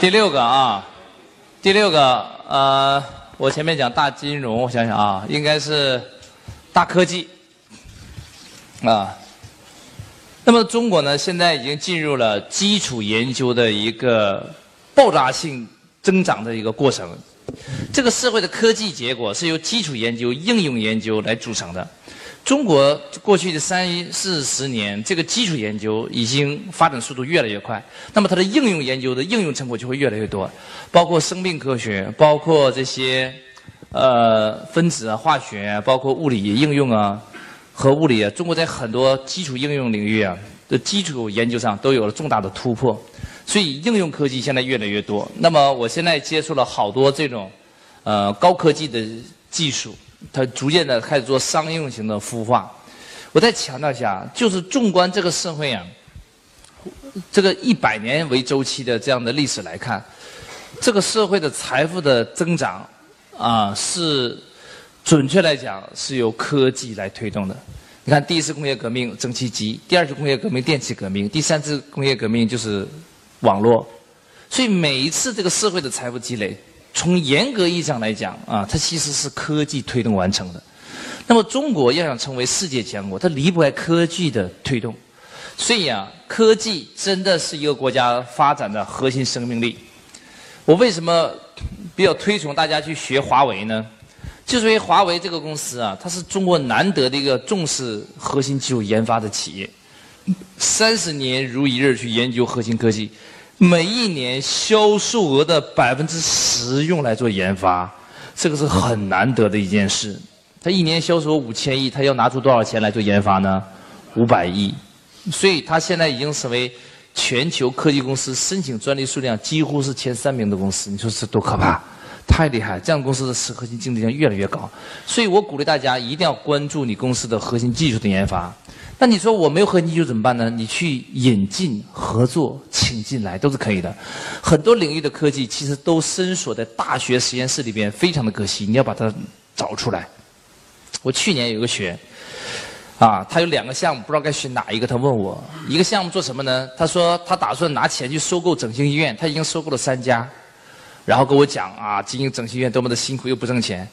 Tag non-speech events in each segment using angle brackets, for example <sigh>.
第六个啊，第六个呃，我前面讲大金融，我想想啊，应该是大科技啊。那么中国呢，现在已经进入了基础研究的一个爆炸性增长的一个过程。这个社会的科技结果是由基础研究、应用研究来组成的。中国过去的三四十年，这个基础研究已经发展速度越来越快，那么它的应用研究的应用成果就会越来越多，包括生命科学，包括这些呃分子啊、化学，包括物理应用啊和物理啊，中国在很多基础应用领域啊的基础研究上都有了重大的突破，所以应用科技现在越来越多。那么我现在接触了好多这种呃高科技的技术。它逐渐的开始做商用型的孵化。我再强调一下，就是纵观这个社会啊，这个一百年为周期的这样的历史来看，这个社会的财富的增长啊，是准确来讲是由科技来推动的。你看，第一次工业革命蒸汽机，第二次工业革命电气革命，第三次工业革命就是网络。所以每一次这个社会的财富积累。从严格意义上来讲啊，它其实是科技推动完成的。那么中国要想成为世界强国，它离不开科技的推动。所以啊，科技真的是一个国家发展的核心生命力。我为什么比较推崇大家去学华为呢？就是因为华为这个公司啊，它是中国难得的一个重视核心技术研发的企业，三十年如一日去研究核心科技。每一年销售额的百分之十用来做研发，这个是很难得的一件事。他一年销售额五千亿，他要拿出多少钱来做研发呢？五百亿。所以，他现在已经成为全球科技公司申请专利数量几乎是前三名的公司。你说这多可怕？太厉害！这样公司的核心竞争力越来越高。所以我鼓励大家一定要关注你公司的核心技术的研发。那你说我没有核心技术怎么办呢？你去引进、合作、请进来都是可以的。很多领域的科技其实都深锁在大学实验室里边，非常的可惜。你要把它找出来。我去年有个学员，啊，他有两个项目，不知道该选哪一个。他问我，一个项目做什么呢？他说他打算拿钱去收购整形医院，他已经收购了三家，然后跟我讲啊，经营整形医院多么的辛苦又不挣钱。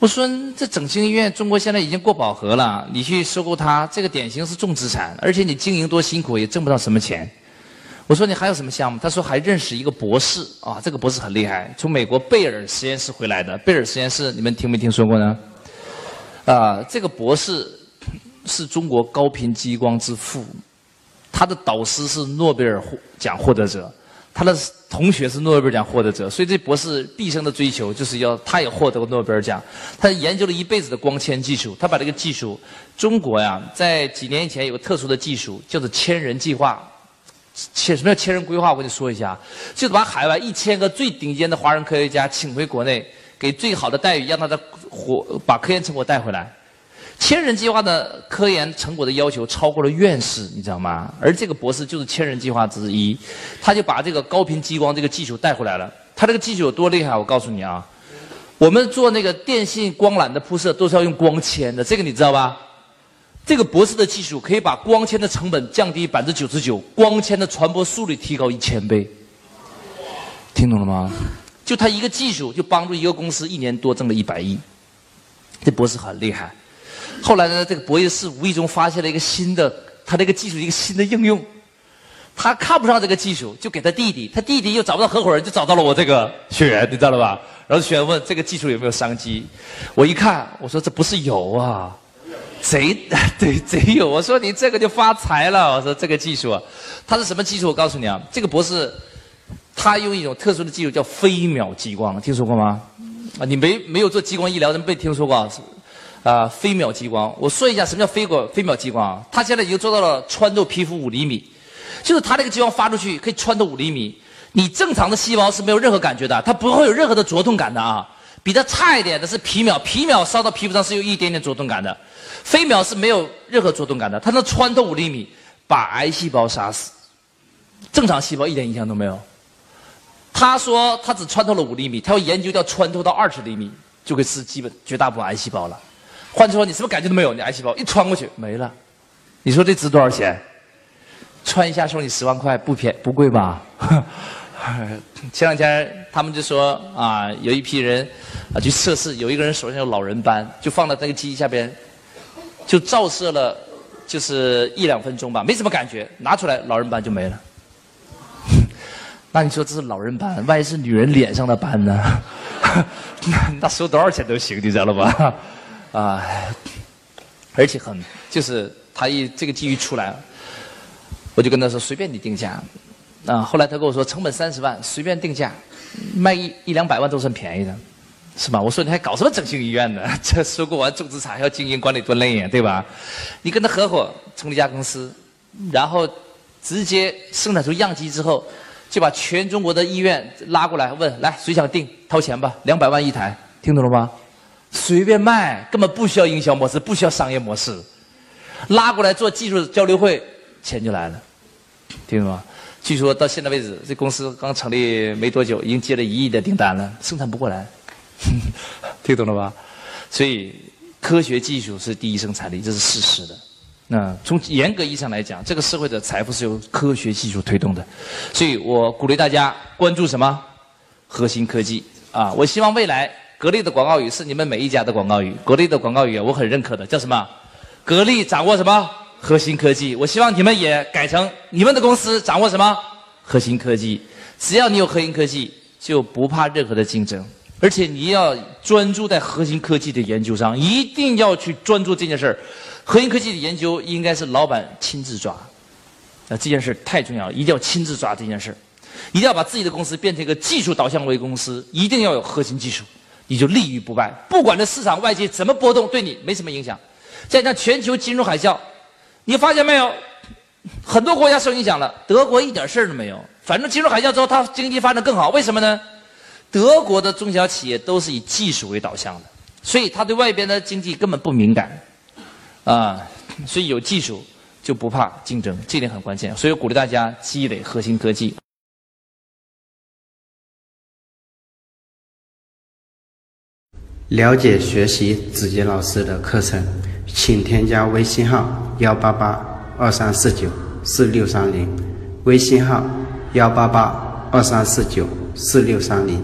我说这整形医院，中国现在已经过饱和了，你去收购它，这个典型是重资产，而且你经营多辛苦也挣不到什么钱。我说你还有什么项目？他说还认识一个博士啊，这个博士很厉害，从美国贝尔实验室回来的。贝尔实验室你们听没听说过呢？啊，这个博士是中国高频激光之父，他的导师是诺贝尔奖获得者。他的同学是诺贝尔奖获得者，所以这博士毕生的追求就是要他也获得过诺贝尔奖。他研究了一辈子的光纤技术，他把这个技术，中国呀，在几年以前有个特殊的技术，叫做千人计划。千什么叫千人规划？我跟你说一下，就是把海外一千个最顶尖的华人科学家请回国内，给最好的待遇，让他的活把科研成果带回来。千人计划的科研成果的要求超过了院士，你知道吗？而这个博士就是千人计划之一，他就把这个高频激光这个技术带回来了。他这个技术有多厉害？我告诉你啊，我们做那个电信光缆的铺设都是要用光纤的，这个你知道吧？这个博士的技术可以把光纤的成本降低百分之九十九，光纤的传播速率提高一千倍。听懂了吗？就他一个技术就帮助一个公司一年多挣了一百亿，这博士很厉害。后来呢，这个博士无意中发现了一个新的，他这个技术一个新的应用，他看不上这个技术，就给他弟弟，他弟弟又找不到合伙人，就找到了我这个学员，你知道了吧？然后学员问这个技术有没有商机，我一看，我说这不是有啊，贼 <laughs> 对贼有，我说你这个就发财了，我说这个技术，它是什么技术？我告诉你啊，这个博士他用一种特殊的技术叫飞秒激光，听说过吗？啊，你没没有做激光医疗，人没听说过？啊，飞秒激光，我说一下什么叫飞过飞秒激光啊。它现在已经做到了穿透皮肤五厘米，就是它这个激光发出去可以穿透五厘米。你正常的细胞是没有任何感觉的，它不会有任何的灼痛感的啊。比它差一点的是皮秒，皮秒烧到皮肤上是有一点点灼痛感的，飞秒是没有任何灼痛感的，它能穿透五厘米，把癌细胞杀死，正常细胞一点影响都没有。他说他只穿透了五厘米，他要研究到穿透到二十厘米，就可以是基本绝大部分癌细胞了。换句话说，你什么感觉都没有，你癌细胞一穿过去没了。你说这值多少钱？穿一下收你十万块，不便不贵吧？<laughs> 前两天他们就说啊，有一批人啊去测试，有一个人手上有老人斑，就放在那个机器下边，就照射了，就是一两分钟吧，没什么感觉，拿出来老人斑就没了。<laughs> 那你说这是老人斑，万一是女人脸上的斑呢？<laughs> 那收多少钱都行，你知道了吧？啊，而且很就是他一这个机遇出来了，我就跟他说随便你定价。啊，后来他跟我说成本三十万，随便定价，卖一一两百万都算便宜的，是吧？我说你还搞什么整形医院呢？<laughs> 这收购完重资产还要经营管理多累呀，对吧？你跟他合伙成立一家公司，然后直接生产出样机之后，就把全中国的医院拉过来问，来谁想定掏钱吧，两百万一台，听懂了吗？随便卖，根本不需要营销模式，不需要商业模式，拉过来做技术交流会，钱就来了，听懂吗？据说到现在为止，这公司刚成立没多久，已经接了一亿的订单了，生产不过来，<laughs> 听懂了吧？所以科学技术是第一生产力，这是事实的。那从严格意义上来讲，这个社会的财富是由科学技术推动的。所以我鼓励大家关注什么？核心科技啊！我希望未来格力的广告语是你们每一家的广告语。格力的广告语我很认可的，叫什么？格力掌握什么？核心科技，我希望你们也改成你们的公司掌握什么核心科技？只要你有核心科技，就不怕任何的竞争，而且你要专注在核心科技的研究上，一定要去专注这件事儿。核心科技的研究应该是老板亲自抓，那这件事太重要了，一定要亲自抓这件事儿一定要把自己的公司变成一个技术导向为公司，一定要有核心技术，你就立于不败。不管这市场外界怎么波动，对你没什么影响。再加上全球金融海啸。你发现没有，很多国家受影响了，德国一点事儿都没有。反正金融海啸之后，它经济发展更好。为什么呢？德国的中小企业都是以技术为导向的，所以它对外边的经济根本不敏感，啊，所以有技术就不怕竞争，这点很关键。所以鼓励大家积累核心科技。了解学习子杰老师的课程。请添加微信号幺八八二三四九四六三零，微信号幺八八二三四九四六三零。